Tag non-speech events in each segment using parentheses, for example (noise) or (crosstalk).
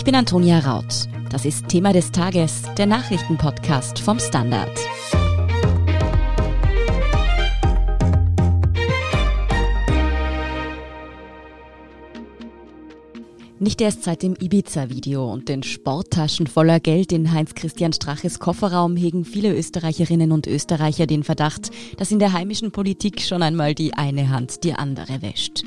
Ich bin Antonia Raut. Das ist Thema des Tages, der Nachrichtenpodcast vom Standard. Nicht erst seit dem Ibiza-Video und den Sporttaschen voller Geld in Heinz-Christian Straches Kofferraum hegen viele Österreicherinnen und Österreicher den Verdacht, dass in der heimischen Politik schon einmal die eine Hand die andere wäscht.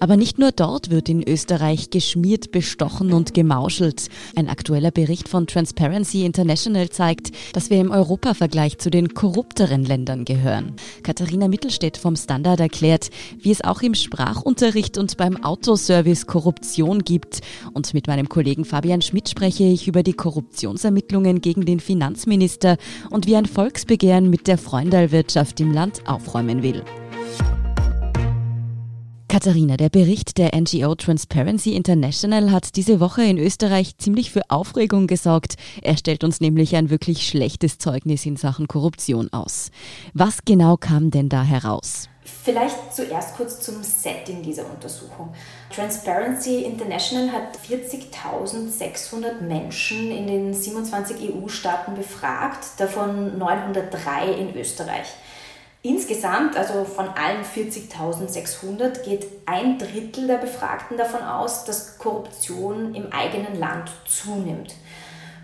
Aber nicht nur dort wird in Österreich geschmiert, bestochen und gemauschelt. Ein aktueller Bericht von Transparency International zeigt, dass wir im Europavergleich zu den korrupteren Ländern gehören. Katharina Mittelstädt vom Standard erklärt, wie es auch im Sprachunterricht und beim Autoservice Korruption gibt. Und mit meinem Kollegen Fabian Schmidt spreche ich über die Korruptionsermittlungen gegen den Finanzminister und wie ein Volksbegehren mit der Freundalwirtschaft im Land aufräumen will. Katharina, der Bericht der NGO Transparency International hat diese Woche in Österreich ziemlich für Aufregung gesorgt. Er stellt uns nämlich ein wirklich schlechtes Zeugnis in Sachen Korruption aus. Was genau kam denn da heraus? Vielleicht zuerst kurz zum Setting dieser Untersuchung. Transparency International hat 40.600 Menschen in den 27 EU-Staaten befragt, davon 903 in Österreich. Insgesamt, also von allen 40.600, geht ein Drittel der Befragten davon aus, dass Korruption im eigenen Land zunimmt.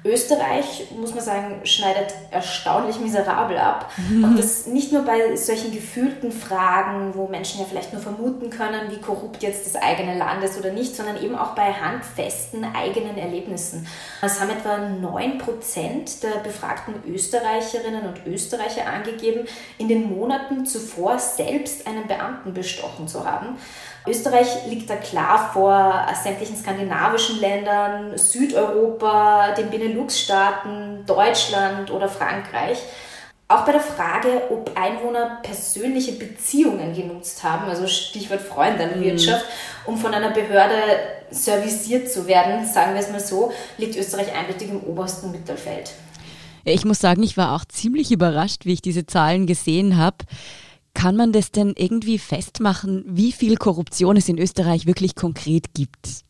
Österreich, muss man sagen, schneidet erstaunlich miserabel ab. Mhm. Und das nicht nur bei solchen gefühlten Fragen, wo Menschen ja vielleicht nur vermuten können, wie korrupt jetzt das eigene Land ist oder nicht, sondern eben auch bei handfesten eigenen Erlebnissen. Es haben etwa 9% der befragten Österreicherinnen und Österreicher angegeben, in den Monaten zuvor selbst einen Beamten bestochen zu haben. Österreich liegt da klar vor sämtlichen skandinavischen Ländern, Südeuropa, den Benelux-Staaten, Deutschland oder Frankreich. Auch bei der Frage, ob Einwohner persönliche Beziehungen genutzt haben, also Stichwort Freundinnenwirtschaft, mhm. um von einer Behörde serviciert zu werden, sagen wir es mal so, liegt Österreich eindeutig im obersten Mittelfeld. Ich muss sagen, ich war auch ziemlich überrascht, wie ich diese Zahlen gesehen habe. Kann man das denn irgendwie festmachen, wie viel Korruption es in Österreich wirklich konkret gibt?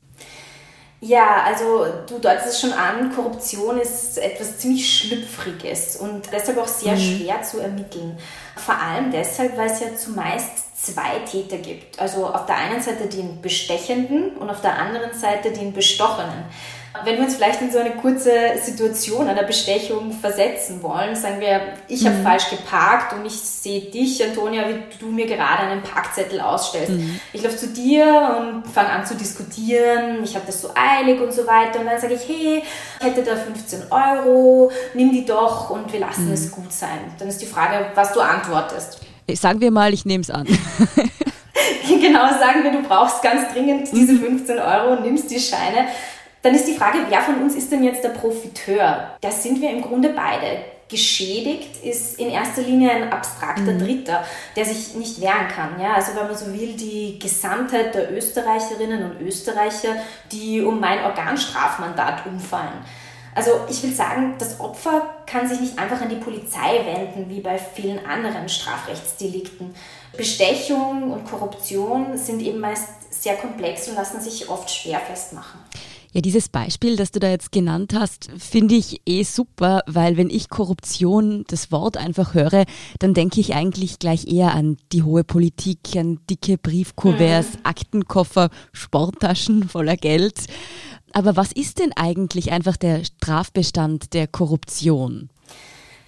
Ja, also du deutest es schon an, Korruption ist etwas ziemlich Schlüpfriges und deshalb auch sehr mhm. schwer zu ermitteln. Vor allem deshalb, weil es ja zumeist zwei Täter gibt. Also auf der einen Seite den Bestechenden und auf der anderen Seite den Bestochenen. Wenn wir uns vielleicht in so eine kurze Situation einer Bestechung versetzen wollen, sagen wir, ich mhm. habe falsch geparkt und ich sehe dich, Antonia, wie du mir gerade einen Parkzettel ausstellst. Mhm. Ich laufe zu dir und fange an zu diskutieren, ich habe das so eilig und so weiter und dann sage ich, hey, ich hätte da 15 Euro, nimm die doch und wir lassen mhm. es gut sein. Dann ist die Frage, was du antwortest. Sagen wir mal, ich nehme es an. (laughs) genau, sagen wir, du brauchst ganz dringend diese 15 mhm. Euro und nimmst die Scheine. Dann ist die Frage, wer von uns ist denn jetzt der Profiteur? Das sind wir im Grunde beide. Geschädigt ist in erster Linie ein abstrakter mhm. Dritter, der sich nicht wehren kann. Ja? Also wenn man so will, die Gesamtheit der Österreicherinnen und Österreicher, die um mein Organstrafmandat umfallen. Also ich will sagen, das Opfer kann sich nicht einfach an die Polizei wenden, wie bei vielen anderen Strafrechtsdelikten. Bestechung und Korruption sind eben meist sehr komplex und lassen sich oft schwer festmachen. Ja, dieses Beispiel, das du da jetzt genannt hast, finde ich eh super, weil wenn ich Korruption, das Wort einfach höre, dann denke ich eigentlich gleich eher an die hohe Politik, an dicke Briefkuverts, mhm. Aktenkoffer, Sporttaschen voller Geld. Aber was ist denn eigentlich einfach der Strafbestand der Korruption?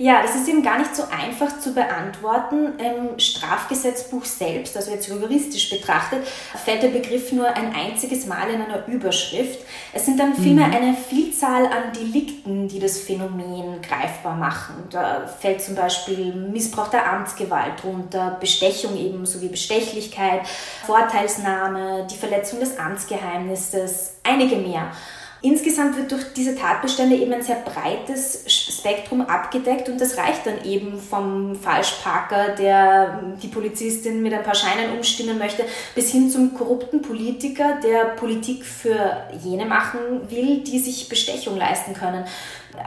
Ja, das ist eben gar nicht so einfach zu beantworten. Im Strafgesetzbuch selbst, also jetzt juristisch betrachtet, fällt der Begriff nur ein einziges Mal in einer Überschrift. Es sind dann vielmehr mhm. eine Vielzahl an Delikten, die das Phänomen greifbar machen. Da fällt zum Beispiel Missbrauch der Amtsgewalt drunter, Bestechung eben sowie Bestechlichkeit, Vorteilsnahme, die Verletzung des Amtsgeheimnisses, einige mehr. Insgesamt wird durch diese Tatbestände eben ein sehr breites Spektrum abgedeckt und das reicht dann eben vom Falschparker, der die Polizistin mit ein paar Scheinen umstimmen möchte, bis hin zum korrupten Politiker, der Politik für jene machen will, die sich Bestechung leisten können.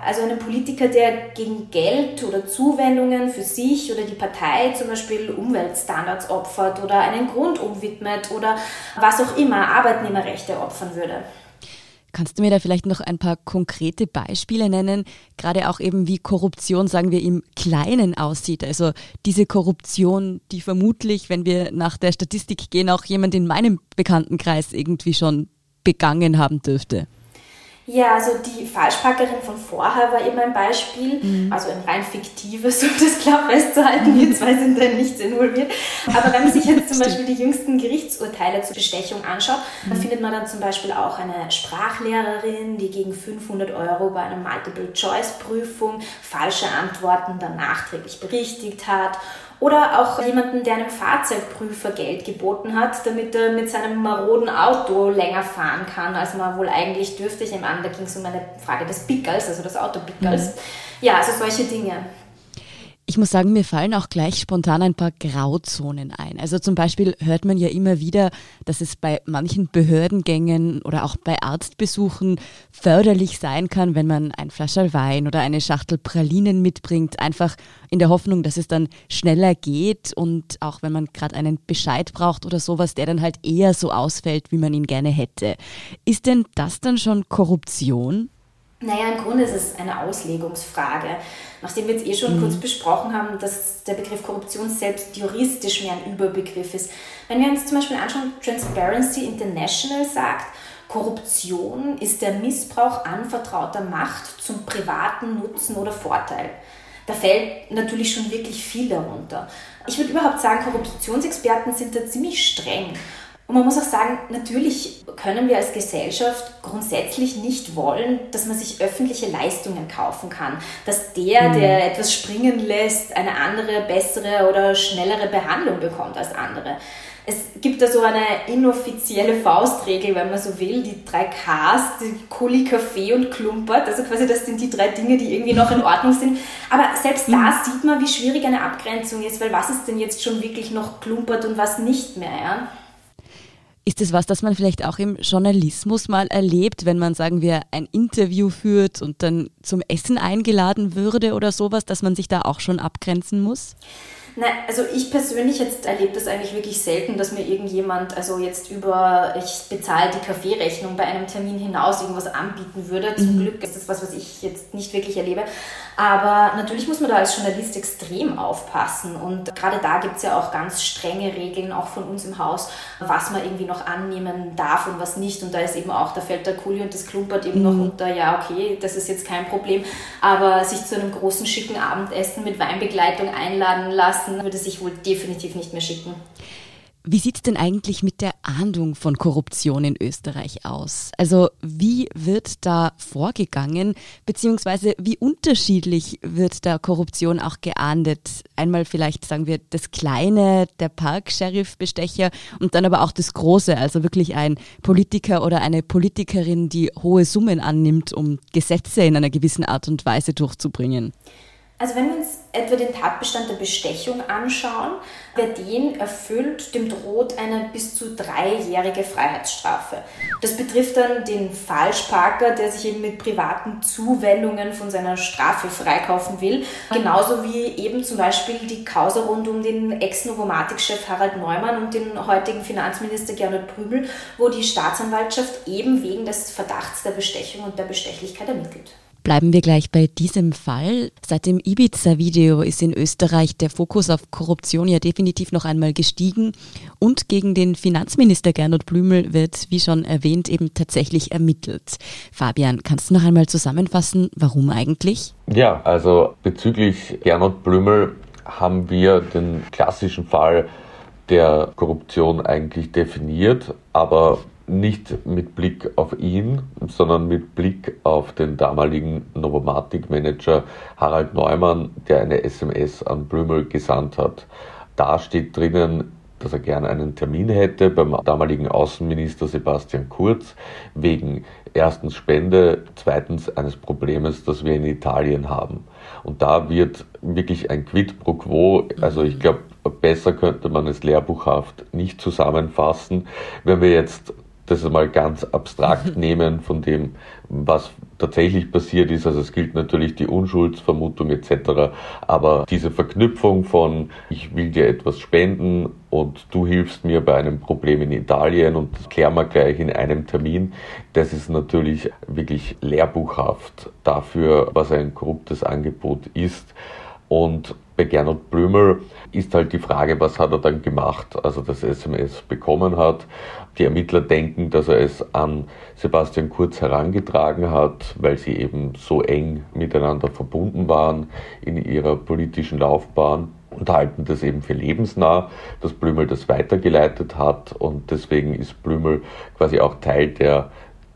Also einen Politiker, der gegen Geld oder Zuwendungen für sich oder die Partei zum Beispiel Umweltstandards opfert oder einen Grund umwidmet oder was auch immer Arbeitnehmerrechte opfern würde. Kannst du mir da vielleicht noch ein paar konkrete Beispiele nennen, gerade auch eben wie Korruption, sagen wir, im Kleinen aussieht? Also diese Korruption, die vermutlich, wenn wir nach der Statistik gehen, auch jemand in meinem Bekanntenkreis irgendwie schon begangen haben dürfte. Ja, also die Falschparkerin von vorher war eben ein Beispiel, mhm. also ein rein fiktives, (laughs) um das klar festzuhalten. Wir zwei sind da nicht involviert. Aber wenn man sich jetzt zum (laughs) Beispiel die jüngsten Gerichtsurteile zur Bestechung anschaut, mhm. dann findet man dann zum Beispiel auch eine Sprachlehrerin, die gegen 500 Euro bei einer Multiple-Choice-Prüfung falsche Antworten dann nachträglich berichtigt hat oder auch jemanden, der einem Fahrzeugprüfer Geld geboten hat, damit er mit seinem maroden Auto länger fahren kann, als man wohl eigentlich dürfte. Ich nehme an, da ging es um eine Frage des Pickers, also des Autopickers. Mhm. Ja, also solche Dinge. Ich muss sagen, mir fallen auch gleich spontan ein paar Grauzonen ein. Also zum Beispiel hört man ja immer wieder, dass es bei manchen Behördengängen oder auch bei Arztbesuchen förderlich sein kann, wenn man ein Flascherl Wein oder eine Schachtel Pralinen mitbringt, einfach in der Hoffnung, dass es dann schneller geht und auch wenn man gerade einen Bescheid braucht oder sowas, der dann halt eher so ausfällt, wie man ihn gerne hätte. Ist denn das dann schon Korruption? Naja, im Grunde ist es eine Auslegungsfrage. Nachdem wir jetzt eh schon mhm. kurz besprochen haben, dass der Begriff Korruption selbst juristisch mehr ein Überbegriff ist. Wenn wir uns zum Beispiel anschauen, Transparency International sagt, Korruption ist der Missbrauch anvertrauter Macht zum privaten Nutzen oder Vorteil. Da fällt natürlich schon wirklich viel darunter. Ich würde überhaupt sagen, Korruptionsexperten sind da ziemlich streng. Und man muss auch sagen, natürlich können wir als Gesellschaft grundsätzlich nicht wollen, dass man sich öffentliche Leistungen kaufen kann. Dass der, mhm. der etwas springen lässt, eine andere, bessere oder schnellere Behandlung bekommt als andere. Es gibt da so eine inoffizielle Faustregel, wenn man so will, die drei Ks, die Kuli, Kaffee und Klumpert. Also quasi das sind die drei Dinge, die irgendwie noch in Ordnung sind. Aber selbst da mhm. sieht man, wie schwierig eine Abgrenzung ist, weil was ist denn jetzt schon wirklich noch Klumpert und was nicht mehr, ja? Ist es was, das man vielleicht auch im Journalismus mal erlebt, wenn man, sagen wir, ein Interview führt und dann zum Essen eingeladen würde oder sowas, dass man sich da auch schon abgrenzen muss? Nein, also ich persönlich jetzt erlebe das eigentlich wirklich selten, dass mir irgendjemand, also jetzt über, ich bezahle die Kaffeerechnung bei einem Termin hinaus irgendwas anbieten würde. Zum mhm. Glück ist das was, was ich jetzt nicht wirklich erlebe. Aber natürlich muss man da als Journalist extrem aufpassen. Und gerade da gibt es ja auch ganz strenge Regeln, auch von uns im Haus, was man irgendwie noch annehmen darf und was nicht. Und da ist eben auch, da fällt der Kuli und das Klumpert eben mhm. noch unter, ja, okay, das ist jetzt kein Problem. Aber sich zu einem großen, schicken Abendessen mit Weinbegleitung einladen lassen, würde sich wohl definitiv nicht mehr schicken. Wie sieht es denn eigentlich mit der Ahndung von Korruption in Österreich aus? Also wie wird da vorgegangen, beziehungsweise wie unterschiedlich wird da Korruption auch geahndet? Einmal vielleicht sagen wir das Kleine, der Park-Sheriff-Bestecher und dann aber auch das Große, also wirklich ein Politiker oder eine Politikerin, die hohe Summen annimmt, um Gesetze in einer gewissen Art und Weise durchzubringen. Also wenn wir uns etwa den Tatbestand der Bestechung anschauen, wer den erfüllt, dem droht eine bis zu dreijährige Freiheitsstrafe. Das betrifft dann den Falschparker, der sich eben mit privaten Zuwendungen von seiner Strafe freikaufen will. Genauso wie eben zum Beispiel die Causa rund um den Ex-Novomatic-Chef Harald Neumann und den heutigen Finanzminister Gernot Prübel, wo die Staatsanwaltschaft eben wegen des Verdachts der Bestechung und der Bestechlichkeit ermittelt. Bleiben wir gleich bei diesem Fall. Seit dem Ibiza-Video ist in Österreich der Fokus auf Korruption ja definitiv noch einmal gestiegen und gegen den Finanzminister Gernot Blümel wird, wie schon erwähnt, eben tatsächlich ermittelt. Fabian, kannst du noch einmal zusammenfassen, warum eigentlich? Ja, also bezüglich Gernot Blümel haben wir den klassischen Fall der Korruption eigentlich definiert, aber nicht mit Blick auf ihn, sondern mit Blick auf den damaligen Novomatic-Manager Harald Neumann, der eine SMS an Blümel gesandt hat. Da steht drinnen, dass er gerne einen Termin hätte beim damaligen Außenminister Sebastian Kurz wegen erstens Spende, zweitens eines Problems, das wir in Italien haben. Und da wird wirklich ein Quid pro quo, also ich glaube, besser könnte man es lehrbuchhaft nicht zusammenfassen. Wenn wir jetzt das mal ganz abstrakt nehmen von dem, was tatsächlich passiert ist. Also es gilt natürlich die Unschuldsvermutung etc. Aber diese Verknüpfung von ich will dir etwas spenden und du hilfst mir bei einem Problem in Italien und das klären wir gleich in einem Termin, das ist natürlich wirklich lehrbuchhaft dafür, was ein korruptes Angebot ist. Und bei Gernot Blümel ist halt die Frage, was hat er dann gemacht, als er das SMS bekommen hat. Die Ermittler denken, dass er es an Sebastian Kurz herangetragen hat, weil sie eben so eng miteinander verbunden waren in ihrer politischen Laufbahn und halten das eben für lebensnah, dass Blümel das weitergeleitet hat und deswegen ist Blümel quasi auch Teil der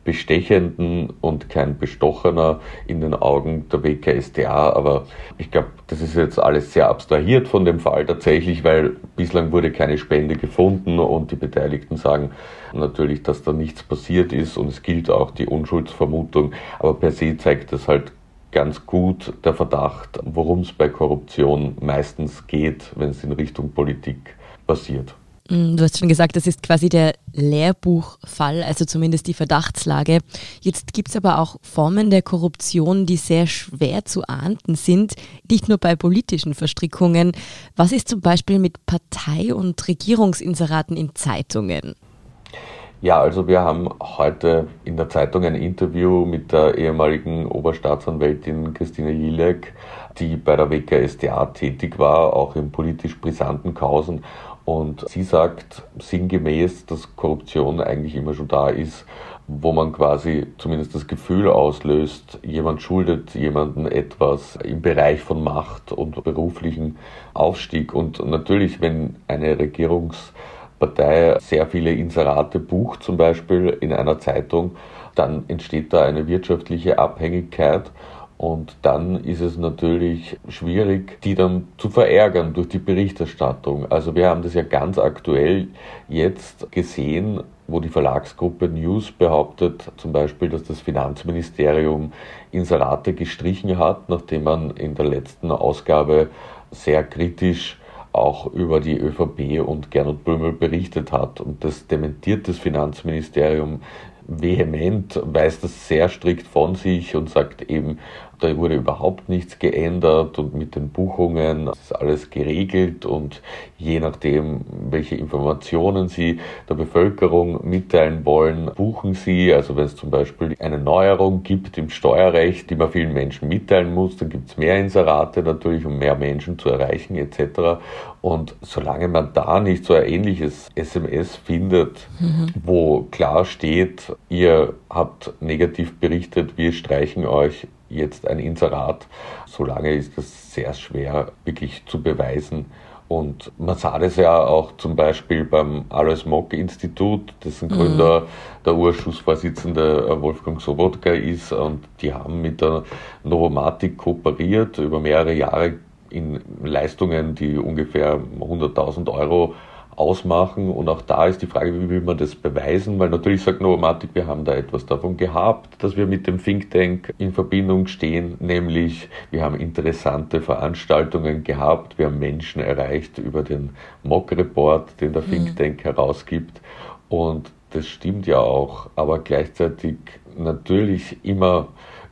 Bestechenden und kein Bestochener in den Augen der WKSDA. Aber ich glaube, das ist jetzt alles sehr abstrahiert von dem Fall tatsächlich, weil bislang wurde keine Spende gefunden und die Beteiligten sagen natürlich, dass da nichts passiert ist und es gilt auch die Unschuldsvermutung. Aber per se zeigt das halt ganz gut der Verdacht, worum es bei Korruption meistens geht, wenn es in Richtung Politik passiert. Mm, du hast schon gesagt, das ist quasi der Lehrbuchfall, also zumindest die Verdachtslage. Jetzt gibt es aber auch Formen der Korruption, die sehr schwer zu ahnden sind, nicht nur bei politischen Verstrickungen. Was ist zum Beispiel mit Partei- und Regierungsinseraten in Zeitungen? Ja, also wir haben heute in der Zeitung ein Interview mit der ehemaligen Oberstaatsanwältin Christine Jilek, die bei der WKSDA tätig war, auch in politisch brisanten Kausen. Und sie sagt sinngemäß, dass Korruption eigentlich immer schon da ist, wo man quasi zumindest das Gefühl auslöst, jemand schuldet jemanden etwas im Bereich von Macht und beruflichen Aufstieg. Und natürlich, wenn eine Regierungspartei sehr viele Inserate bucht, zum Beispiel in einer Zeitung, dann entsteht da eine wirtschaftliche Abhängigkeit und dann ist es natürlich schwierig, die dann zu verärgern durch die Berichterstattung. Also wir haben das ja ganz aktuell jetzt gesehen, wo die Verlagsgruppe News behauptet, zum Beispiel, dass das Finanzministerium Inserate gestrichen hat, nachdem man in der letzten Ausgabe sehr kritisch auch über die ÖVP und Gernot Böhmel berichtet hat. Und das dementiert das Finanzministerium vehement, weist das sehr strikt von sich und sagt eben, da wurde überhaupt nichts geändert und mit den Buchungen ist alles geregelt und je nachdem, welche Informationen Sie der Bevölkerung mitteilen wollen, buchen Sie. Also wenn es zum Beispiel eine Neuerung gibt im Steuerrecht, die man vielen Menschen mitteilen muss, dann gibt es mehr Inserate natürlich, um mehr Menschen zu erreichen etc. Und solange man da nicht so ein ähnliches SMS findet, mhm. wo klar steht, ihr habt negativ berichtet, wir streichen euch jetzt ein Inserat. Solange ist das sehr schwer wirklich zu beweisen. Und man sah das ja auch zum Beispiel beim Alois Mock Institut, dessen Gründer mhm. der Urschussvorsitzende Wolfgang Sobotka ist. Und die haben mit der Novomatic kooperiert über mehrere Jahre in Leistungen, die ungefähr 100.000 Euro ausmachen. Und auch da ist die Frage, wie will man das beweisen? Weil natürlich sagt Novomatic, wir haben da etwas davon gehabt, dass wir mit dem Think Tank in Verbindung stehen, nämlich wir haben interessante Veranstaltungen gehabt, wir haben Menschen erreicht über den Mock Report, den der Think mhm. Tank herausgibt. Und das stimmt ja auch, aber gleichzeitig natürlich immer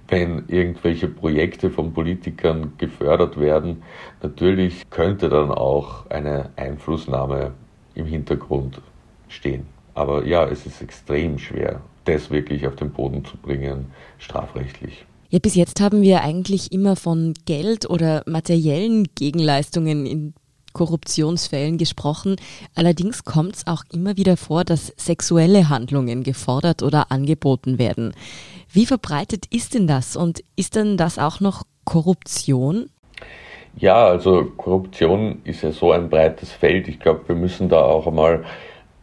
wenn irgendwelche Projekte von Politikern gefördert werden, natürlich könnte dann auch eine Einflussnahme im Hintergrund stehen. Aber ja, es ist extrem schwer, das wirklich auf den Boden zu bringen, strafrechtlich. Ja, bis jetzt haben wir eigentlich immer von Geld oder materiellen Gegenleistungen in Korruptionsfällen gesprochen. Allerdings kommt es auch immer wieder vor, dass sexuelle Handlungen gefordert oder angeboten werden. Wie verbreitet ist denn das und ist denn das auch noch Korruption? Ja, also Korruption ist ja so ein breites Feld. Ich glaube, wir müssen da auch einmal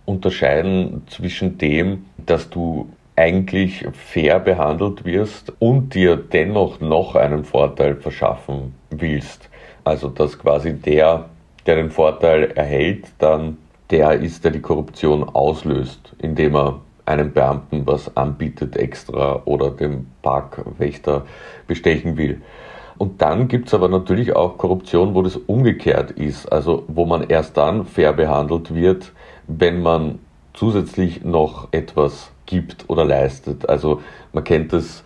unterscheiden zwischen dem, dass du eigentlich fair behandelt wirst und dir dennoch noch einen Vorteil verschaffen willst. Also dass quasi der, der den Vorteil erhält, dann der ist, der die Korruption auslöst, indem er einem Beamten was anbietet extra oder dem Parkwächter bestechen will. Und dann gibt es aber natürlich auch Korruption, wo das umgekehrt ist, also wo man erst dann fair behandelt wird, wenn man zusätzlich noch etwas gibt oder leistet. Also man kennt das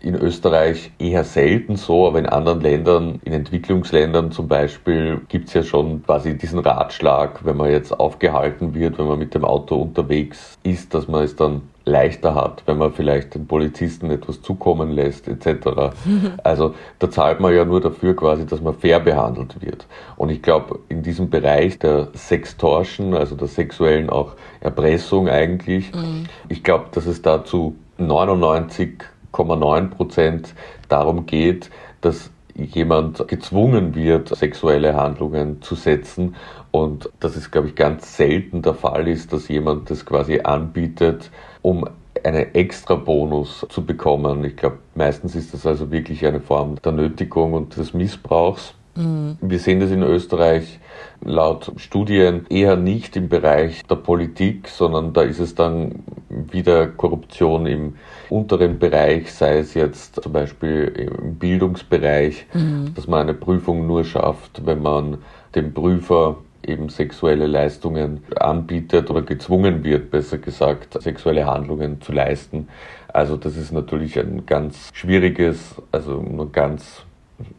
in Österreich eher selten so, aber in anderen Ländern, in Entwicklungsländern zum Beispiel, gibt es ja schon quasi diesen Ratschlag, wenn man jetzt aufgehalten wird, wenn man mit dem Auto unterwegs ist, dass man es dann leichter hat, wenn man vielleicht den Polizisten etwas zukommen lässt, etc. (laughs) Also da zahlt man ja nur dafür quasi, dass man fair behandelt wird. Und ich glaube, in diesem Bereich der Sextortion, also der sexuellen auch Erpressung eigentlich, mhm. ich glaube, dass es dazu 99 0,9 Prozent darum geht, dass jemand gezwungen wird, sexuelle Handlungen zu setzen und dass es, glaube ich, ganz selten der Fall ist, dass jemand das quasi anbietet, um einen extra Bonus zu bekommen. Ich glaube, meistens ist das also wirklich eine Form der Nötigung und des Missbrauchs. Mhm. Wir sehen das in Österreich laut Studien eher nicht im Bereich der Politik, sondern da ist es dann wieder Korruption im unteren Bereich, sei es jetzt zum Beispiel im Bildungsbereich, mhm. dass man eine Prüfung nur schafft, wenn man dem Prüfer eben sexuelle Leistungen anbietet oder gezwungen wird, besser gesagt, sexuelle Handlungen zu leisten. Also das ist natürlich ein ganz schwieriges, also nur ganz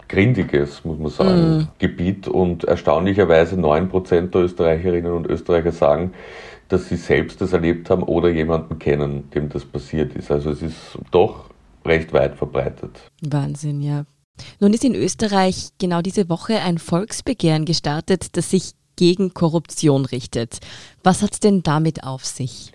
grindiges, muss man sagen, mm. Gebiet und erstaunlicherweise neun Prozent der Österreicherinnen und Österreicher sagen, dass sie selbst das erlebt haben oder jemanden kennen, dem das passiert ist. Also es ist doch recht weit verbreitet. Wahnsinn, ja. Nun ist in Österreich genau diese Woche ein Volksbegehren gestartet, das sich gegen Korruption richtet. Was hat es denn damit auf sich?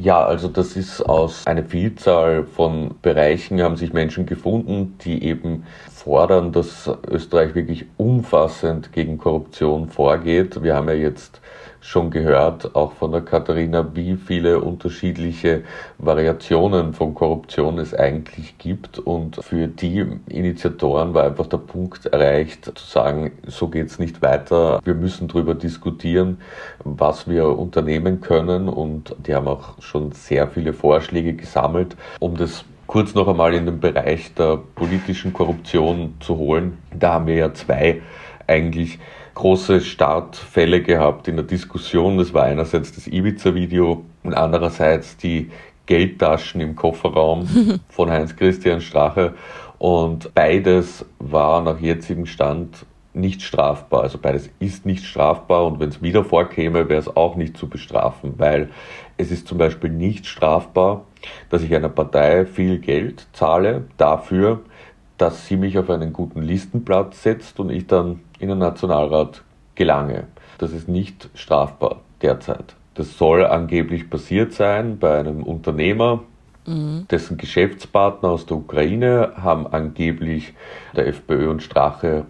Ja, also das ist aus einer Vielzahl von Bereichen haben sich Menschen gefunden, die eben fordern, dass Österreich wirklich umfassend gegen Korruption vorgeht. Wir haben ja jetzt schon gehört, auch von der Katharina, wie viele unterschiedliche Variationen von Korruption es eigentlich gibt. Und für die Initiatoren war einfach der Punkt erreicht, zu sagen, so geht es nicht weiter. Wir müssen darüber diskutieren, was wir unternehmen können. Und die haben auch schon sehr viele Vorschläge gesammelt, um das kurz noch einmal in den Bereich der politischen Korruption zu holen. Da haben wir ja zwei eigentlich große Startfälle gehabt in der Diskussion. Das war einerseits das Ibiza-Video und andererseits die Geldtaschen im Kofferraum (laughs) von Heinz-Christian Strache. Und beides war nach jetzigem Stand nicht strafbar. Also beides ist nicht strafbar und wenn es wieder vorkäme, wäre es auch nicht zu bestrafen, weil es ist zum Beispiel nicht strafbar, dass ich einer Partei viel Geld zahle dafür, dass sie mich auf einen guten Listenplatz setzt und ich dann in den Nationalrat gelange. Das ist nicht strafbar derzeit. Das soll angeblich passiert sein bei einem Unternehmer, mhm. dessen Geschäftspartner aus der Ukraine haben angeblich der FPÖ und Strache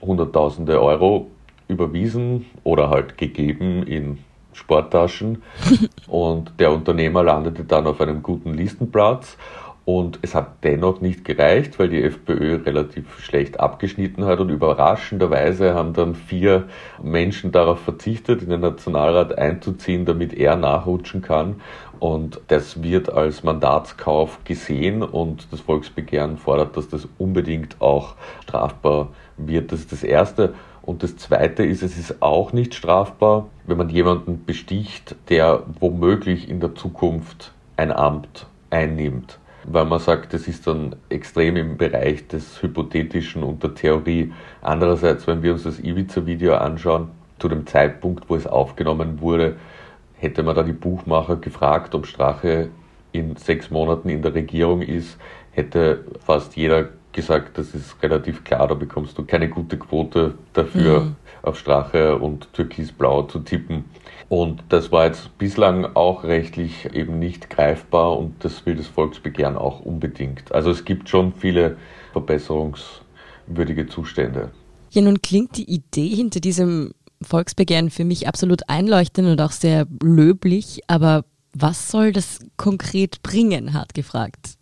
Hunderttausende Euro überwiesen oder halt gegeben in Sporttaschen. (laughs) und der Unternehmer landete dann auf einem guten Listenplatz und es hat dennoch nicht gereicht, weil die FPÖ relativ schlecht abgeschnitten hat und überraschenderweise haben dann vier Menschen darauf verzichtet, in den Nationalrat einzuziehen, damit er nachrutschen kann. Und das wird als Mandatskauf gesehen und das Volksbegehren fordert, dass das unbedingt auch strafbar wird. Das ist das Erste. Und das Zweite ist, es ist auch nicht strafbar, wenn man jemanden besticht, der womöglich in der Zukunft ein Amt einnimmt weil man sagt, das ist dann extrem im Bereich des Hypothetischen und der Theorie. Andererseits, wenn wir uns das Ibiza-Video anschauen, zu dem Zeitpunkt, wo es aufgenommen wurde, hätte man da die Buchmacher gefragt, ob Strache in sechs Monaten in der Regierung ist, hätte fast jeder gesagt, das ist relativ klar, da bekommst du keine gute Quote dafür, mhm. auf Strache und Türkisblau zu tippen. Und das war jetzt bislang auch rechtlich eben nicht greifbar und das will das Volksbegehren auch unbedingt. Also es gibt schon viele verbesserungswürdige Zustände. Ja, nun klingt die Idee hinter diesem Volksbegehren für mich absolut einleuchtend und auch sehr löblich, aber was soll das konkret bringen, hart gefragt?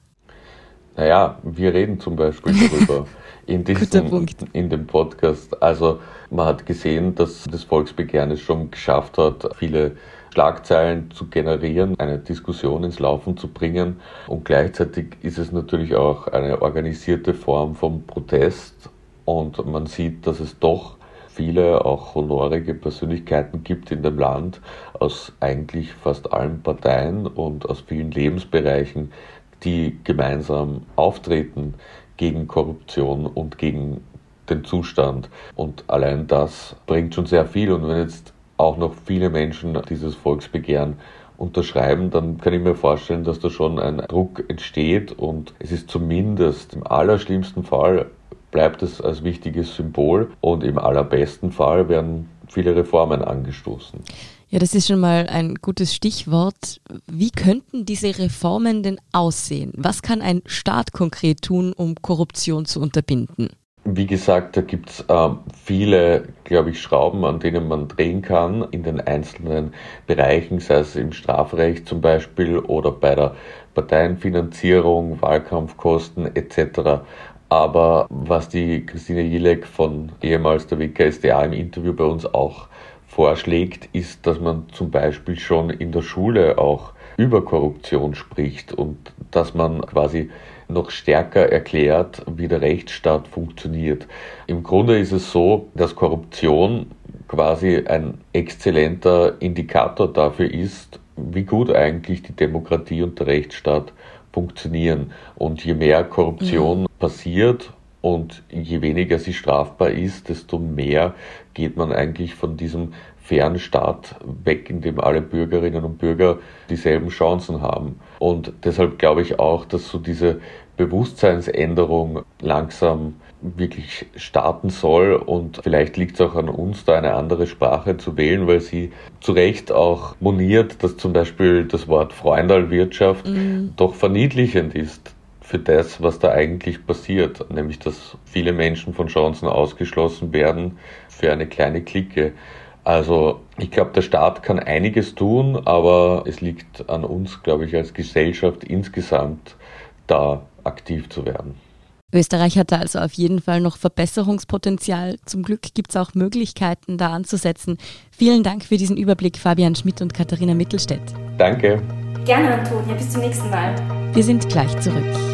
Naja, wir reden zum Beispiel darüber (laughs) in, diesem, in dem Podcast. Also man hat gesehen, dass das Volksbegehren es schon geschafft hat, viele Schlagzeilen zu generieren, eine Diskussion ins Laufen zu bringen. Und gleichzeitig ist es natürlich auch eine organisierte Form von Protest. Und man sieht, dass es doch viele auch honorige Persönlichkeiten gibt in dem Land aus eigentlich fast allen Parteien und aus vielen Lebensbereichen, die gemeinsam auftreten gegen Korruption und gegen den Zustand. Und allein das bringt schon sehr viel. Und wenn jetzt auch noch viele Menschen dieses Volksbegehren unterschreiben, dann kann ich mir vorstellen, dass da schon ein Druck entsteht und es ist zumindest im allerschlimmsten Fall bleibt es als wichtiges Symbol und im allerbesten Fall werden viele Reformen angestoßen. Ja, das ist schon mal ein gutes Stichwort. Wie könnten diese Reformen denn aussehen? Was kann ein Staat konkret tun, um Korruption zu unterbinden? Wie gesagt, da gibt es äh, viele, glaube ich, Schrauben, an denen man drehen kann in den einzelnen Bereichen, sei es im Strafrecht zum Beispiel oder bei der Parteienfinanzierung, Wahlkampfkosten etc. Aber was die Christine Jilek von ehemals der WKSDA im Interview bei uns auch vorschlägt, ist, dass man zum Beispiel schon in der Schule auch über Korruption spricht und dass man quasi noch stärker erklärt, wie der Rechtsstaat funktioniert. Im Grunde ist es so, dass Korruption quasi ein exzellenter Indikator dafür ist, wie gut eigentlich die Demokratie und der Rechtsstaat funktionieren. Und je mehr Korruption mhm. passiert und je weniger sie strafbar ist, desto mehr geht man eigentlich von diesem fairen Staat weg, in dem alle Bürgerinnen und Bürger dieselben Chancen haben. Und deshalb glaube ich auch, dass so diese Bewusstseinsänderung langsam wirklich starten soll. Und vielleicht liegt es auch an uns, da eine andere Sprache zu wählen, weil sie zu Recht auch moniert, dass zum Beispiel das Wort Freundalwirtschaft mhm. doch verniedlichend ist für das, was da eigentlich passiert, nämlich dass viele Menschen von Chancen ausgeschlossen werden für eine kleine Clique. Also ich glaube, der Staat kann einiges tun, aber es liegt an uns, glaube ich, als Gesellschaft insgesamt da aktiv zu werden. Österreich hat da also auf jeden Fall noch Verbesserungspotenzial. Zum Glück gibt es auch Möglichkeiten, da anzusetzen. Vielen Dank für diesen Überblick, Fabian Schmidt und Katharina Mittelstädt. Danke. Gerne, Antonia. Bis zum nächsten Mal. Wir sind gleich zurück.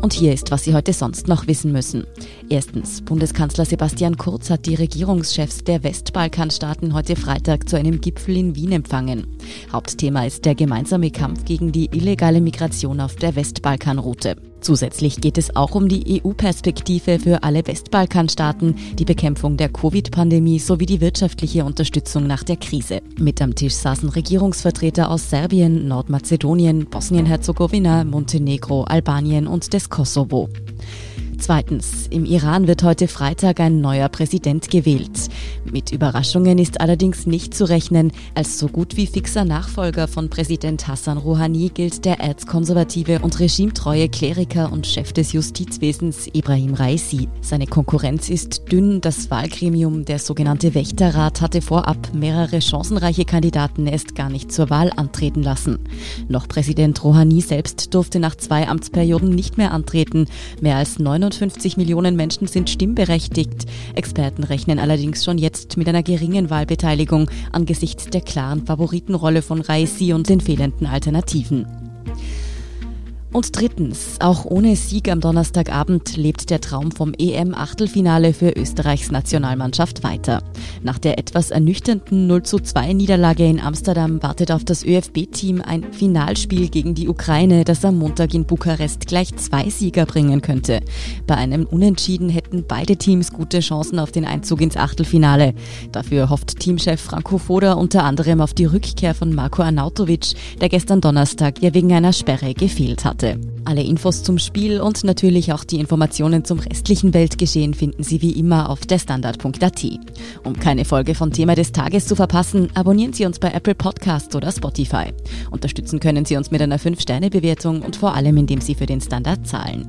Und hier ist, was Sie heute sonst noch wissen müssen. Erstens, Bundeskanzler Sebastian Kurz hat die Regierungschefs der Westbalkanstaaten heute Freitag zu einem Gipfel in Wien empfangen. Hauptthema ist der gemeinsame Kampf gegen die illegale Migration auf der Westbalkanroute. Zusätzlich geht es auch um die EU-Perspektive für alle Westbalkanstaaten, die Bekämpfung der Covid-Pandemie sowie die wirtschaftliche Unterstützung nach der Krise. Mit am Tisch saßen Regierungsvertreter aus Serbien, Nordmazedonien, Bosnien-Herzegowina, Montenegro, Albanien und des Kosovo. Zweitens, im Iran wird heute Freitag ein neuer Präsident gewählt. Mit Überraschungen ist allerdings nicht zu rechnen. Als so gut wie fixer Nachfolger von Präsident Hassan Rouhani gilt der erzkonservative und regimetreue Kleriker und Chef des Justizwesens Ibrahim Raisi. Seine Konkurrenz ist dünn. Das Wahlgremium, der sogenannte Wächterrat, hatte vorab mehrere chancenreiche Kandidaten erst gar nicht zur Wahl antreten lassen. Noch Präsident Rouhani selbst durfte nach zwei Amtsperioden nicht mehr antreten. Mehr als 99 150 Millionen Menschen sind stimmberechtigt. Experten rechnen allerdings schon jetzt mit einer geringen Wahlbeteiligung angesichts der klaren Favoritenrolle von Raisi und den fehlenden Alternativen. Und drittens, auch ohne Sieg am Donnerstagabend lebt der Traum vom EM-Achtelfinale für Österreichs Nationalmannschaft weiter. Nach der etwas ernüchternden 0 zu 2 Niederlage in Amsterdam wartet auf das ÖFB-Team ein Finalspiel gegen die Ukraine, das am Montag in Bukarest gleich zwei Sieger bringen könnte. Bei einem Unentschieden hätten beide Teams gute Chancen auf den Einzug ins Achtelfinale. Dafür hofft Teamchef Franco Foda unter anderem auf die Rückkehr von Marco Arnautovic, der gestern Donnerstag ja wegen einer Sperre gefehlt hat. Heute. Alle Infos zum Spiel und natürlich auch die Informationen zum restlichen Weltgeschehen finden Sie wie immer auf derstandard.at. Um keine Folge von Thema des Tages zu verpassen, abonnieren Sie uns bei Apple Podcasts oder Spotify. Unterstützen können Sie uns mit einer 5-Sterne-Bewertung und vor allem, indem Sie für den Standard zahlen.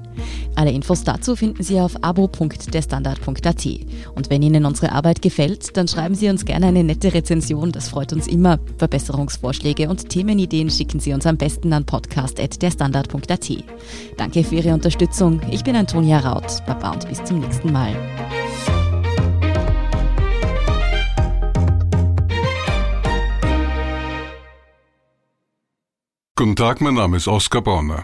Alle Infos dazu finden Sie auf abo.derstandard.at. Und wenn Ihnen unsere Arbeit gefällt, dann schreiben Sie uns gerne eine nette Rezension, das freut uns immer. Verbesserungsvorschläge und Themenideen schicken Sie uns am besten an podcast.derstandard.at. Danke für Ihre Unterstützung. Ich bin Antonia Raut. Baba und bis zum nächsten Mal. Guten Tag, mein Name ist Oskar Bonner.